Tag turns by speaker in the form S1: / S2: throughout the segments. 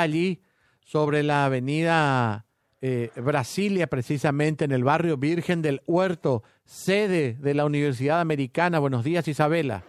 S1: allí sobre la avenida eh, Brasilia, precisamente en el barrio Virgen del Huerto, sede de la Universidad Americana. Buenos días, Isabela.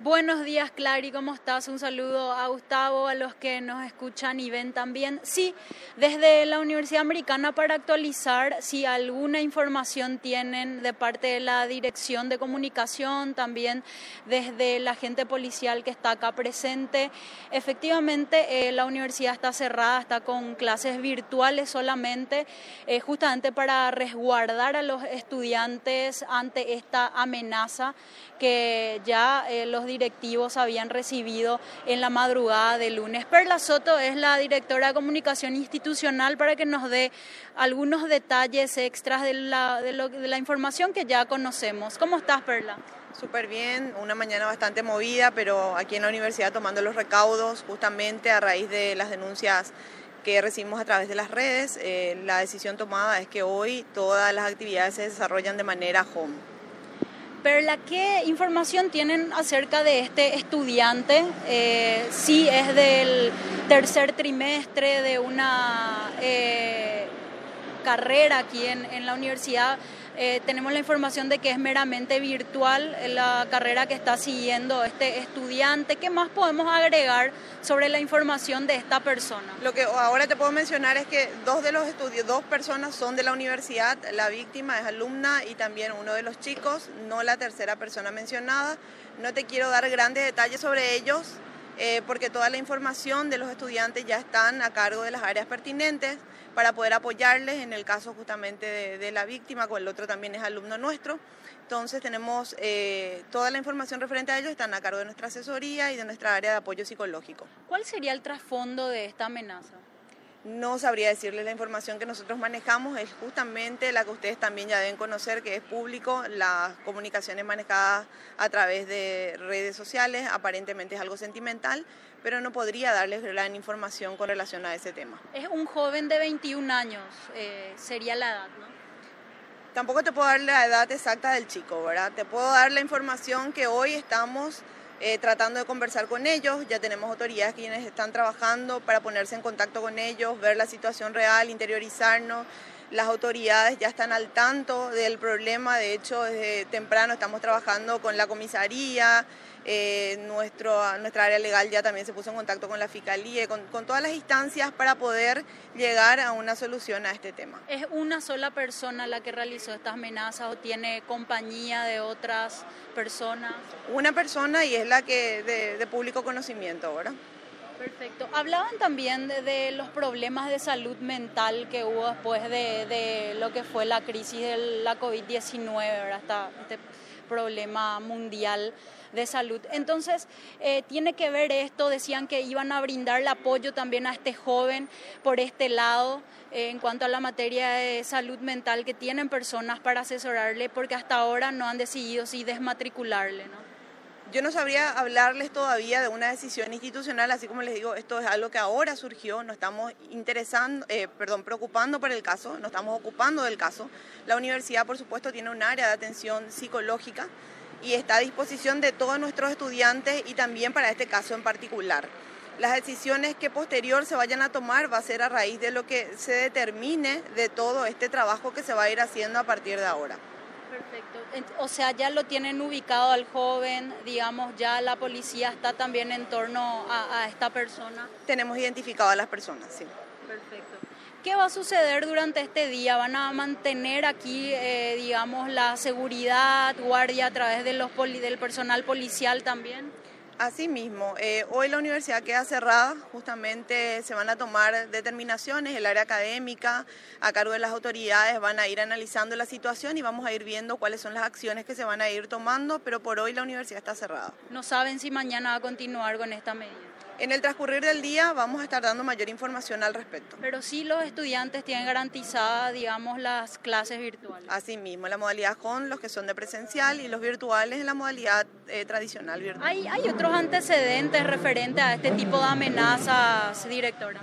S2: Buenos días, Clary, ¿cómo estás? Un saludo a Gustavo, a los que nos escuchan y ven también. Sí, desde la Universidad Americana para actualizar si alguna información tienen de parte de la Dirección de Comunicación, también desde el agente policial que está acá presente. Efectivamente, eh, la universidad está cerrada, está con clases virtuales solamente, eh, justamente para resguardar a los estudiantes ante esta amenaza que ya eh, los directivos habían recibido en la madrugada del lunes. Perla Soto es la directora de comunicación institucional para que nos dé algunos detalles extras de la, de, de la información que ya conocemos. ¿Cómo estás, Perla?
S3: Súper bien, una mañana bastante movida, pero aquí en la universidad tomando los recaudos justamente a raíz de las denuncias que recibimos a través de las redes. Eh, la decisión tomada es que hoy todas las actividades se desarrollan de manera home.
S2: Perla, ¿qué información tienen acerca de este estudiante? Eh, sí, es del tercer trimestre de una eh, carrera aquí en, en la universidad. Eh, tenemos la información de que es meramente virtual la carrera que está siguiendo este estudiante. ¿Qué más podemos agregar sobre la información de esta persona?
S3: Lo que ahora te puedo mencionar es que dos de los dos personas son de la universidad, la víctima es alumna y también uno de los chicos, no la tercera persona mencionada. No te quiero dar grandes detalles sobre ellos eh, porque toda la información de los estudiantes ya están a cargo de las áreas pertinentes para poder apoyarles en el caso justamente de, la víctima, con el otro también es alumno nuestro. Entonces tenemos eh, toda la información referente a ellos, están a cargo de nuestra asesoría y de nuestra área de apoyo psicológico.
S2: ¿Cuál sería el trasfondo de esta amenaza?
S3: No sabría decirles la información que nosotros manejamos, es justamente la que ustedes también ya deben conocer, que es público, las comunicaciones manejadas a través de redes sociales, aparentemente es algo sentimental, pero no podría darles gran información con relación a ese tema.
S2: Es un joven de 21 años, eh, sería la edad, ¿no?
S3: Tampoco te puedo dar la edad exacta del chico, ¿verdad? Te puedo dar la información que hoy estamos eh, tratando de conversar con ellos. Ya tenemos autoridades quienes están trabajando para ponerse en contacto con ellos, ver la situación real, interiorizarnos. Las autoridades ya están al tanto del problema, de hecho desde temprano estamos trabajando con la comisaría, eh, nuestro, nuestra área legal ya también se puso en contacto con la Fiscalía, con, con todas las instancias para poder llegar a una solución a este tema.
S2: ¿Es una sola persona la que realizó estas amenazas o tiene compañía de otras personas?
S3: Una persona y es la que de, de público conocimiento, ¿verdad?
S2: Perfecto. Hablaban también de, los problemas de salud mental que hubo después de, de lo que fue la crisis de la COVID-19, ¿verdad? este problema mundial de salud. Entonces, eh, tiene que ver esto, decían que iban a brindar el apoyo también a este joven por este lado eh, en cuanto a la materia de salud mental que tienen personas para asesorarle, porque hasta ahora no han decidido si desmatricularle, ¿no?
S3: Yo no sabría hablarles todavía de una decisión institucional, así como les digo, esto es algo que ahora surgió, nos estamos interesando, eh, perdón, preocupando por el caso, nos estamos ocupando del caso. La universidad, por supuesto, tiene un área de atención psicológica y está a disposición de todos nuestros estudiantes y también para este caso en particular. Las decisiones que posterior se vayan a tomar va a ser a raíz de lo que se determine de todo este trabajo que se va a ir haciendo a partir de ahora.
S2: Perfecto. O sea, ya lo tienen ubicado al joven, digamos, ya la policía está también en torno a, esta persona.
S3: Tenemos identificado a las personas, sí.
S2: Perfecto. ¿Qué va a suceder durante este día? ¿Van a mantener aquí, eh, digamos, la seguridad, guardia a través de los del personal policial también?
S3: Asimismo, eh, hoy la universidad queda cerrada, justamente se van a tomar determinaciones, el área académica, a cargo de las autoridades, van a ir analizando la situación y vamos a ir viendo cuáles son las acciones que se van a ir tomando, pero por hoy la universidad está cerrada.
S2: ¿No saben si mañana va a continuar con esta medida?
S3: En el transcurrir del día vamos a estar dando mayor información al respecto.
S2: Pero sí los estudiantes tienen garantizadas, digamos, las clases virtuales.
S3: Asimismo, la modalidad con los que son de presencial y los virtuales en la modalidad eh, tradicional virtual.
S2: ¿Hay, ¿Hay otros antecedentes referentes a este tipo de amenazas, directora?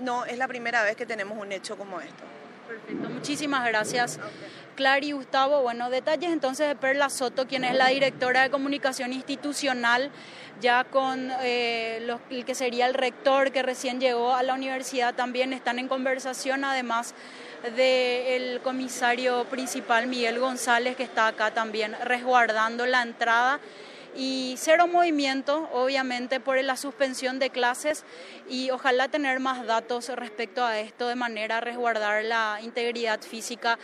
S3: No, es la primera vez que tenemos un hecho como esto.
S2: Perfecto, muchísimas gracias. Clary Gustavo, bueno, detalles entonces de Perla Soto, quien es la directora de comunicación institucional, ya con eh, el que sería el rector que recién llegó a la universidad, también están en conversación, además del comisario principal Miguel González, que está acá también resguardando la entrada y cero movimiento, obviamente, por la suspensión de clases y ojalá tener más datos respecto a esto de manera a resguardar la integridad física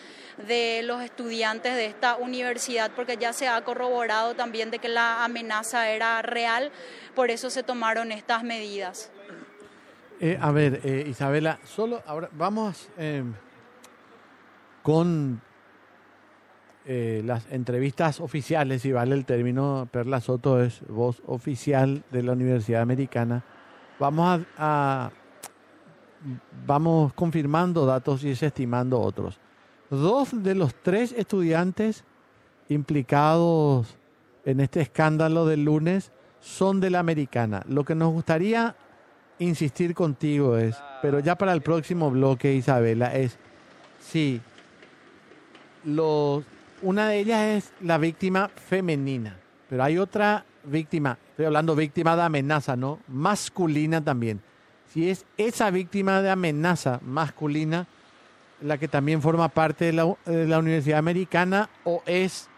S2: de los estudiantes de esta universidad, porque ya se ha corroborado también de que la amenaza era real, por eso se tomaron estas medidas.
S1: Eh, a ver, eh, Isabela, solo ahora vamos eh, con eh, las entrevistas oficiales, si vale el término, Perla Soto es voz oficial de la Universidad Americana. Vamos a, vamos confirmando datos y desestimando otros. Dos de los tres estudiantes implicados en este escándalo del lunes son de la americana. Lo que nos gustaría insistir contigo es, pero ya para el próximo bloque, Isabela, es si los una de ellas es la víctima femenina, pero hay otra víctima, estoy hablando víctima de amenaza, ¿no? Masculina también. Si es esa víctima de amenaza masculina la que también forma parte de la, Universidad Americana o es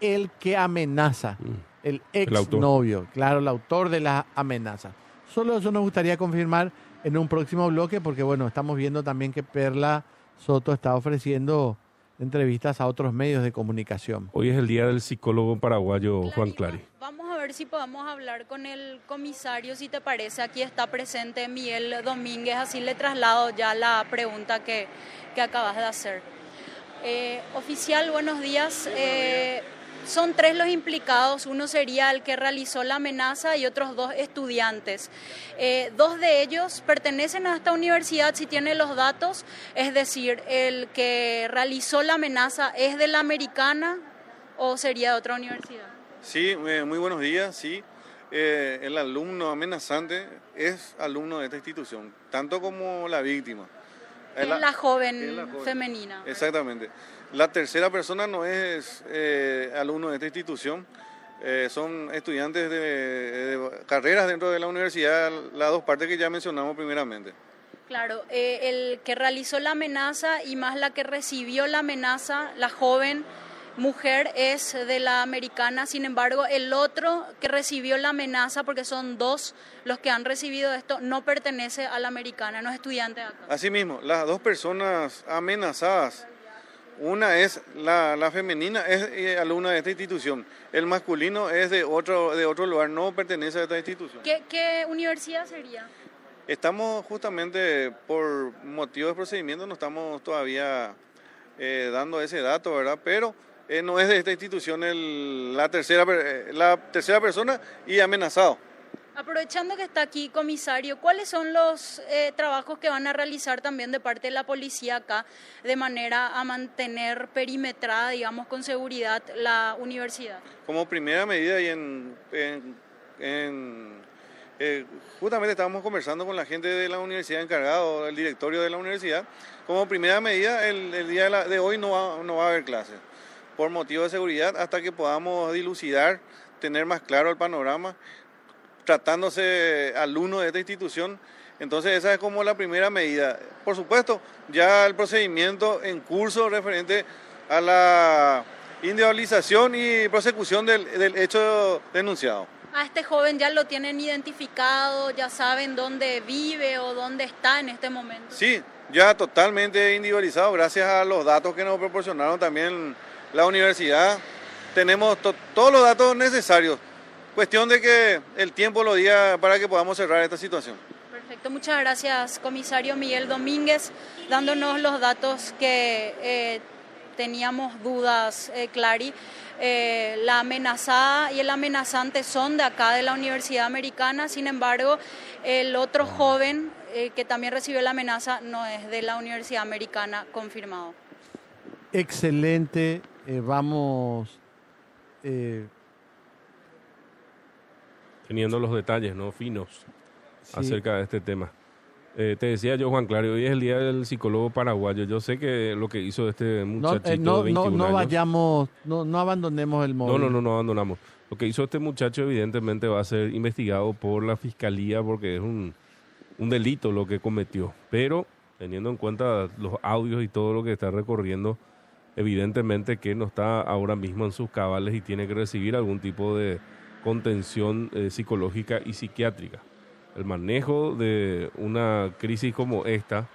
S1: el que amenaza, mm. el ex novio, claro, el autor de la amenaza. Solo eso nos gustaría confirmar en un próximo bloque porque bueno, estamos viendo también que Perla Soto está ofreciendo entrevistas a otros medios de comunicación.
S4: Hoy es el día del psicólogo paraguayo Juan Clary.
S2: Vamos a ver si podemos hablar con el comisario, si te parece. Aquí está presente Miguel Domínguez, así le traslado ya la pregunta que, que acabas de hacer. Eh, oficial, buenos días. Eh, son tres los implicados, uno sería el que realizó la amenaza y otros dos estudiantes. Eh, dos de ellos pertenecen a esta universidad si tiene los datos, es decir, el que realizó la amenaza es de la americana o sería de otra universidad.
S5: Sí, eh, muy buenos días, sí. Eh, el alumno amenazante es alumno de esta institución, tanto como la víctima.
S2: Es la, joven femenina.
S5: Exactamente. La tercera persona no es eh, alumno de esta institución, eh, son estudiantes de, carreras dentro de la universidad, las dos partes que ya mencionamos primeramente.
S2: Claro, eh, el que realizó la amenaza y más la que recibió la amenaza, la joven mujer es de la americana, sin embargo el otro que recibió la amenaza, porque son dos los que han recibido esto, no pertenece a la americana, no es estudiante acá.
S5: Asimismo, las dos personas amenazadas una es la, la femenina, es eh, alumna de esta institución. El masculino es de otro, de otro lugar, no pertenece a esta institución.
S2: ¿Qué, qué universidad sería?
S5: Estamos justamente por motivos de procedimiento, no estamos todavía eh, dando ese dato, ¿verdad? Pero eh, no es de esta institución el, la, tercera, la tercera persona y amenazado.
S2: Aprovechando que está aquí, comisario, ¿cuáles son los eh, trabajos que van a realizar también de parte de la policía acá de manera a mantener perimetrada, digamos, con seguridad la universidad?
S5: Como primera medida y en, eh, justamente estábamos conversando con la gente de la universidad encargado, el directorio de la universidad, como primera medida el, día de, hoy no va, no va a haber clases por motivo de seguridad hasta que podamos dilucidar, tener más claro el panorama tratándose alumno de esta institución. Entonces esa es como la primera medida. Por supuesto, ya el procedimiento en curso referente a la individualización y prosecución del, hecho denunciado.
S2: A este joven ya lo tienen identificado, ya saben dónde vive o dónde está en este momento.
S5: Sí, ya totalmente individualizado gracias a los datos que nos proporcionaron también la universidad. Tenemos todos los datos necesarios Cuestión de que el tiempo lo diga para que podamos cerrar esta situación.
S2: Perfecto, muchas gracias, comisario Miguel Domínguez, dándonos los datos que eh, teníamos dudas, eh, Clary. Eh, la amenazada y el amenazante son de acá, de la Universidad Americana, sin embargo, el otro joven que también recibió la amenaza no es de la Universidad Americana confirmado.
S1: Excelente, vamos
S4: teniendo los detalles no finos acerca de este tema. Eh, te decía yo, Juan Clario, hoy es el día del psicólogo paraguayo. Yo sé que lo que hizo este
S1: No,
S4: muchachito
S1: eh, no,
S4: de 21
S1: no, no
S4: años-
S1: vayamos, no, no abandonemos el móvil.
S4: No, no, no, no abandonamos. Lo que hizo este muchacho evidentemente va a ser investigado por la fiscalía porque es un, un delito lo que cometió. Pero teniendo en cuenta los audios y todo lo que está recorriendo, evidentemente que no está ahora mismo en sus cabales y tiene que recibir algún tipo de contención eh, psicológica y psiquiátrica. El manejo de una crisis como esta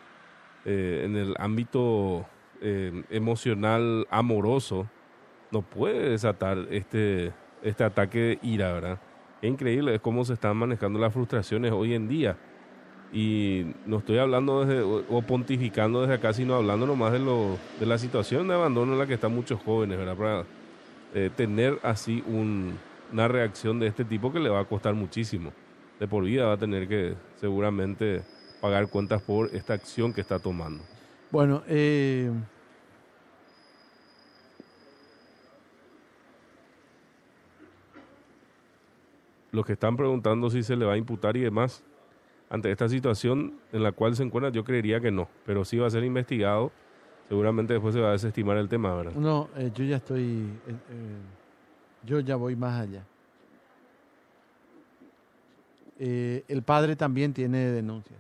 S4: eh, en el ámbito eh, emocional amoroso no puede desatar este, este ataque de ira, ¿verdad? Es increíble cómo se están manejando las frustraciones hoy en día. Y no estoy hablando desde, o pontificando desde acá, sino hablando nomás de, lo, de la situación de abandono en la que están muchos jóvenes, ¿verdad? Para tener así un- una reacción de este tipo que le va a costar muchísimo. De por vida va a tener que seguramente pagar cuentas por esta acción que está tomando.
S1: Bueno, eh,
S4: los que están preguntando si se le va a imputar y demás, ante esta situación en la cual se encuentra, yo creería que no, pero sí va a ser investigado. Seguramente después se va a desestimar el tema, ¿verdad?
S1: no, eh, yo ya estoy, eh, yo ya voy más allá. Eh, el padre también tiene denuncias.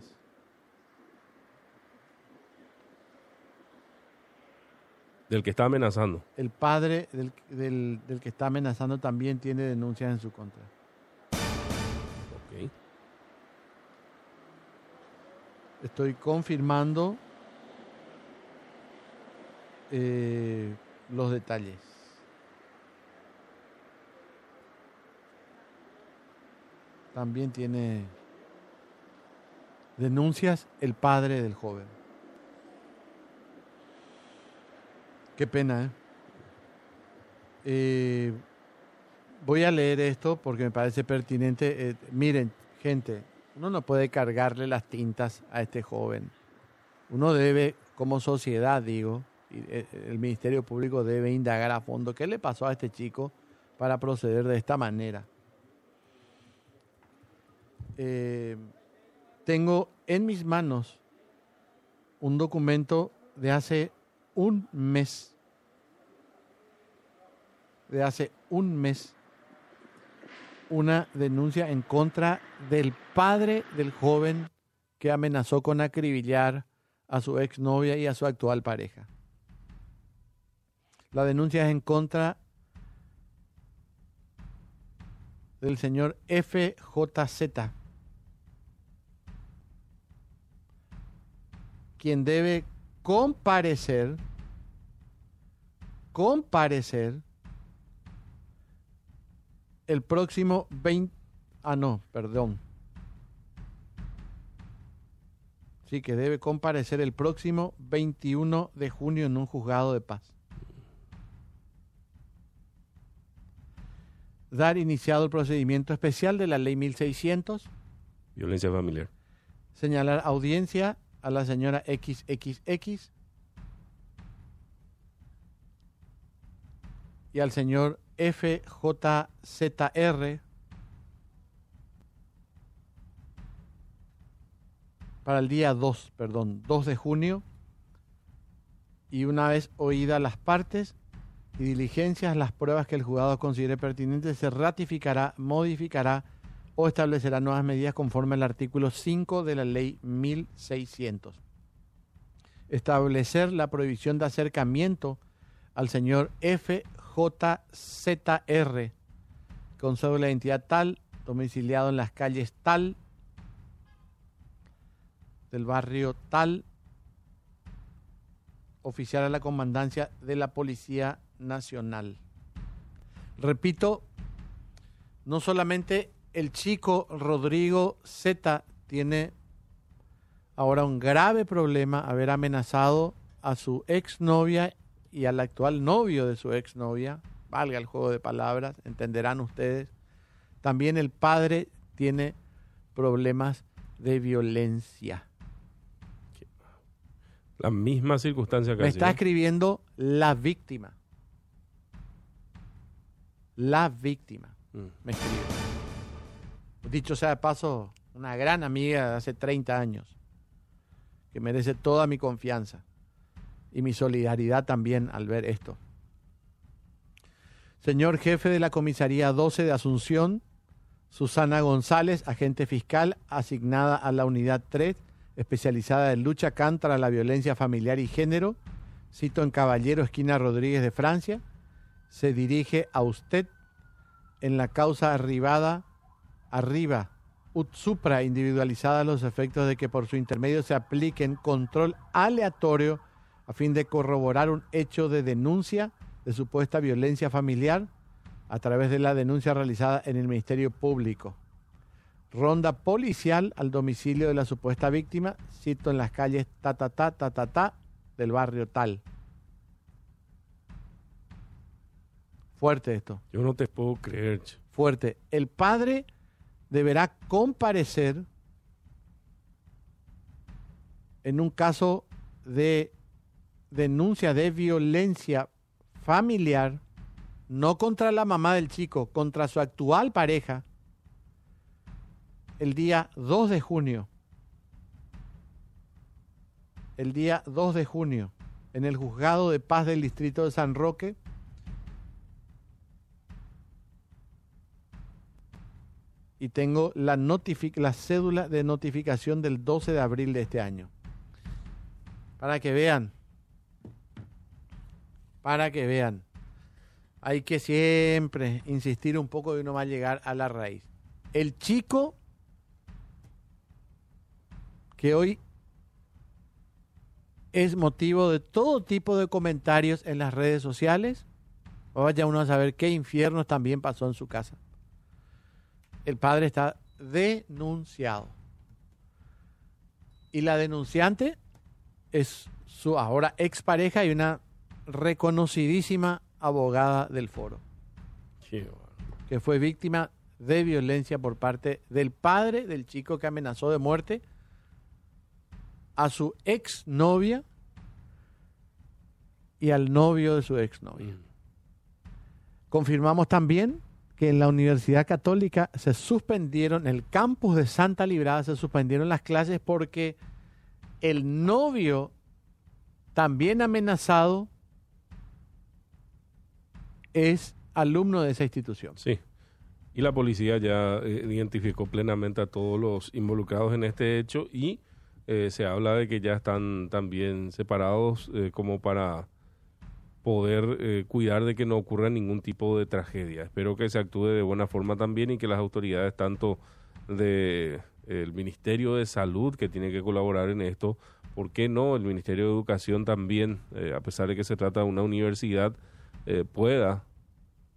S4: Del que está amenazando.
S1: El padre del, del- del que está amenazando también tiene denuncias en su contra.
S4: Ok.
S1: Estoy confirmando eh, los detalles. También tiene denuncias el padre del joven. Qué pena, ¿eh? Eh, voy a leer esto porque me parece pertinente. Eh, miren, gente, uno no puede cargarle las tintas a este joven. Uno debe, como sociedad, digo, eh, el Ministerio Público debe indagar a fondo qué le pasó a este chico para proceder de esta manera. Eh, tengo en mis manos un documento de hace un mes. De hace un mes. Una denuncia en contra del padre del joven que amenazó con acribillar a su exnovia y a su actual pareja. La denuncia es en contra del señor FJZ, quien debe comparecer, comparecer el próximo 20, ah no, perdón. Sí, que debe comparecer el próximo 21 de junio en un juzgado de paz. Dar iniciado el procedimiento especial de la ley 1600
S4: Violencia familiar.
S1: señalar audiencia a la señora XXX y al señor FJZR para el día 2, perdón, 2 de junio. Y una vez oídas las partes y diligencias las pruebas que el juzgado considere pertinentes se ratificará, modificará o establecerá nuevas medidas conforme al artículo 5 de la ley 1600. Establecer la prohibición de acercamiento al señor FJZR con cédula de identidad tal, domiciliado en las calles tal, del barrio tal, oficial a la comandancia de la Policía Nacional. Repito, no solamente el chico Rodrigo Z tiene ahora un grave problema haber amenazado a su exnovia y al actual novio de su exnovia, valga el juego de palabras, entenderán ustedes. También el padre tiene problemas de violencia.
S4: La misma circunstancia
S1: Me
S4: casi.
S1: está escribiendo la víctima. La víctima
S4: Mm.
S1: me escribe. Dicho sea de paso, una gran amiga de hace 30 años. que merece toda mi confianza y mi solidaridad también al ver esto. Señor jefe de la comisaría 12 de Asunción, Susana González, agente fiscal asignada a la unidad 3, especializada en lucha contra la violencia familiar y género, cito en Caballero, esquina Rodríguez de Francia, se dirige a usted en la causa arribada, arriba, ut supra individualizada los efectos de que por su intermedio se apliquen control aleatorio a fin de corroborar un hecho de denuncia de supuesta violencia familiar a través de la denuncia realizada en el Ministerio Público. Ronda policial al domicilio de la supuesta víctima, cito en las calles ta ta ta ta ta, ta del barrio tal. Fuerte esto.
S4: Yo no te puedo creer.
S1: Fuerte. El padre deberá comparecer en un caso de denuncia de violencia familiar, no contra la mamá del chico, contra su actual pareja, el día 2 de junio. El día 2 de junio, en el juzgado de paz del distrito de San Roque, y tengo la, la cédula de notificación del 12 de abril de este año. Para que vean, para que vean, hay que siempre insistir un poco y uno va a llegar a la raíz. El chico que hoy es motivo de todo tipo de comentarios en las redes sociales, vaya uno a saber qué infiernos también pasó en su casa el padre está denunciado. Y la denunciante es su ahora expareja y una reconocidísima abogada del foro. Que fue víctima de violencia por parte del padre del chico que amenazó de muerte a su exnovia y al novio de su exnovia. Mm. Confirmamos también que en la Universidad Católica se suspendieron, en el campus de Santa Librada se suspendieron las clases porque el novio, también amenazado, es alumno de esa institución.
S4: Sí. Y la policía ya eh, identificó plenamente a todos los involucrados en este hecho y eh, se habla de que ya están también separados eh, como para poder eh, cuidar de que no ocurra ningún tipo de tragedia. Espero que se actúe de buena forma también y que las autoridades tanto de el Ministerio de Salud que tiene que colaborar en esto, ¿por qué no el Ministerio de Educación también, eh, a pesar de que se trata de una universidad, eh, pueda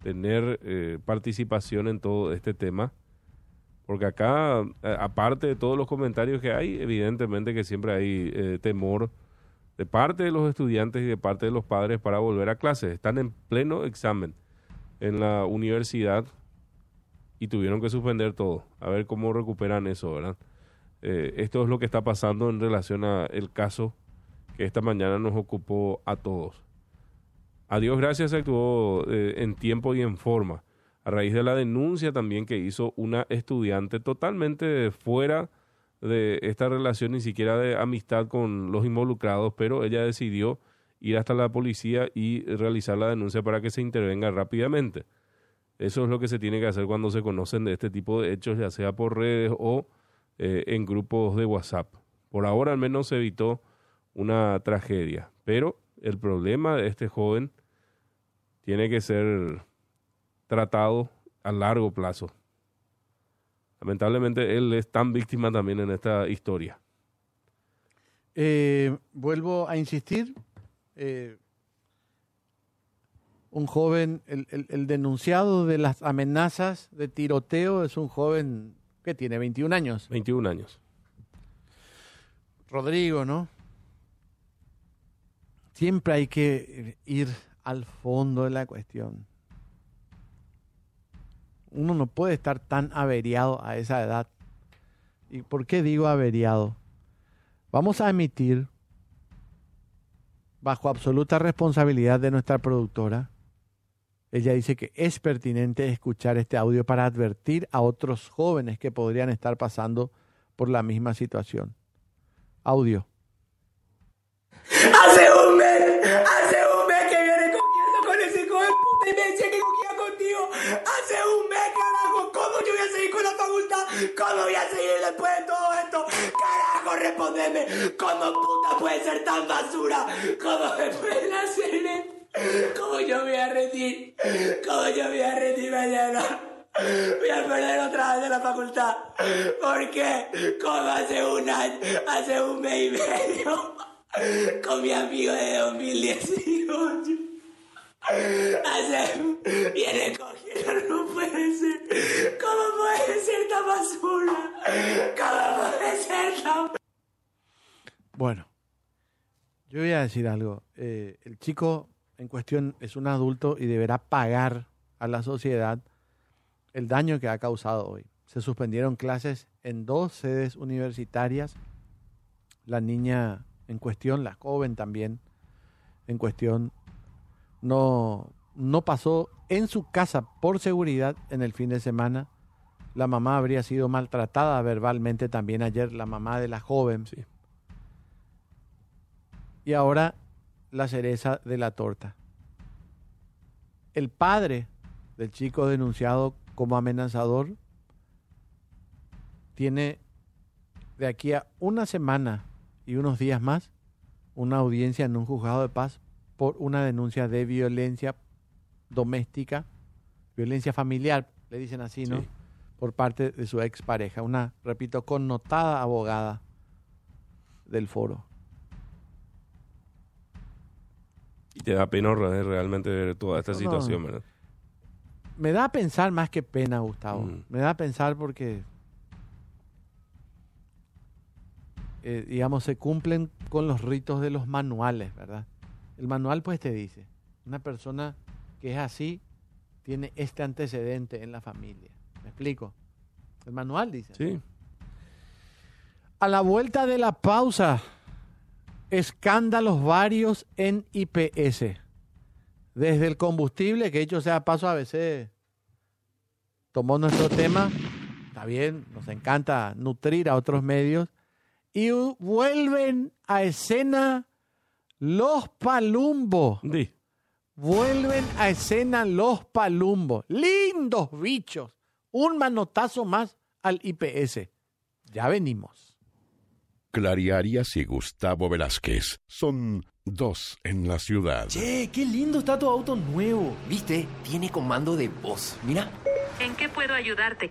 S4: tener participación en todo este tema? Porque acá, aparte de todos los comentarios que hay, evidentemente que siempre hay temor de parte de los estudiantes y de parte de los padres para volver a clases. Están en pleno examen en la universidad y tuvieron que suspender todo. A ver cómo recuperan eso, ¿verdad? Eh, esto es lo que está pasando en relación al caso que esta mañana nos ocupó a todos. A Dios gracias se actuó eh, en tiempo y en forma. A raíz de la denuncia también que hizo una estudiante totalmente fuera de esta relación ni siquiera de amistad con los involucrados, pero ella decidió ir hasta la policía y realizar la denuncia para que se intervenga rápidamente. Eso es lo que se tiene que hacer cuando se conocen de este tipo de hechos, ya sea por redes o eh, en grupos de WhatsApp. Por ahora al menos se evitó una tragedia, pero el problema de este joven tiene que ser tratado a largo plazo lamentablemente él es tan víctima también en esta historia.
S1: Eh, vuelvo a insistir, eh, un joven, el, denunciado de las amenazas de tiroteo es un joven que tiene 21 años.
S4: 21 años.
S1: Rodrigo, ¿no? Siempre hay que ir al fondo de la cuestión uno no puede estar tan averiado a esa edad. ¿Y por qué digo averiado? Vamos a emitir, bajo absoluta responsabilidad de nuestra productora, ella dice que es pertinente escuchar este audio para advertir a otros jóvenes que podrían estar pasando por la misma situación. Audio.
S6: Hace un mes, ¿Cómo voy a seguir después de todo esto? Carajo, respondeme. ¿Cómo puta puede ser tan basura? ¿Cómo me pueden hacer esto? ¿Cómo yo voy a rendir? ¿Cómo yo voy a rendir mañana? Voy a perder otra vez de la facultad. ¿Por qué? Como hace un año, hace un mes y medio, con mi amigo de 2018. No puede ser. ¿Cómo puede ser tan basura? ¿Cómo puede ser tan...
S1: Bueno, yo voy a decir algo. Eh, el chico en cuestión es un adulto y deberá pagar a la sociedad el daño que ha causado hoy. Se suspendieron clases en dos sedes universitarias. La niña en cuestión, la joven también en cuestión, no, no pasó en su casa por seguridad en el fin de semana. La mamá habría sido maltratada verbalmente también ayer, la mamá de la joven.
S4: Sí.
S1: Y ahora la cereza de la torta. El padre del chico denunciado como amenazador tiene de aquí a una semana y unos días más una audiencia en un juzgado de paz por una denuncia de violencia doméstica, violencia familiar, le dicen así, ¿no?
S4: Sí.
S1: Por parte de su expareja, una, repito, connotada abogada del foro.
S4: Y te da pena re- realmente ver toda esta
S1: no.
S4: situación, ¿verdad?
S1: Me da a pensar más que pena, Gustavo.
S4: Mm.
S1: Me da a pensar porque, eh, digamos, se cumplen con los ritos de los manuales, ¿verdad? El manual pues te dice, una persona que es así tiene este antecedente en la familia. ¿Me explico? El manual dice.
S4: Sí.
S1: A la vuelta de la pausa, escándalos varios en IPS. Desde el combustible, que dicho sea paso, a veces tomó nuestro tema. Está bien, nos encanta nutrir a otros medios. Y vuelven a escena los palumbos. Vuelven a escena los palumbos. Lindos bichos. Un manotazo más al IPS. Ya venimos.
S7: Clariarias y Gustavo Velázquez son dos en la ciudad.
S8: Che, qué lindo está tu auto nuevo. ¿Viste? Tiene comando de voz. Mira.
S9: ¿En qué puedo ayudarte?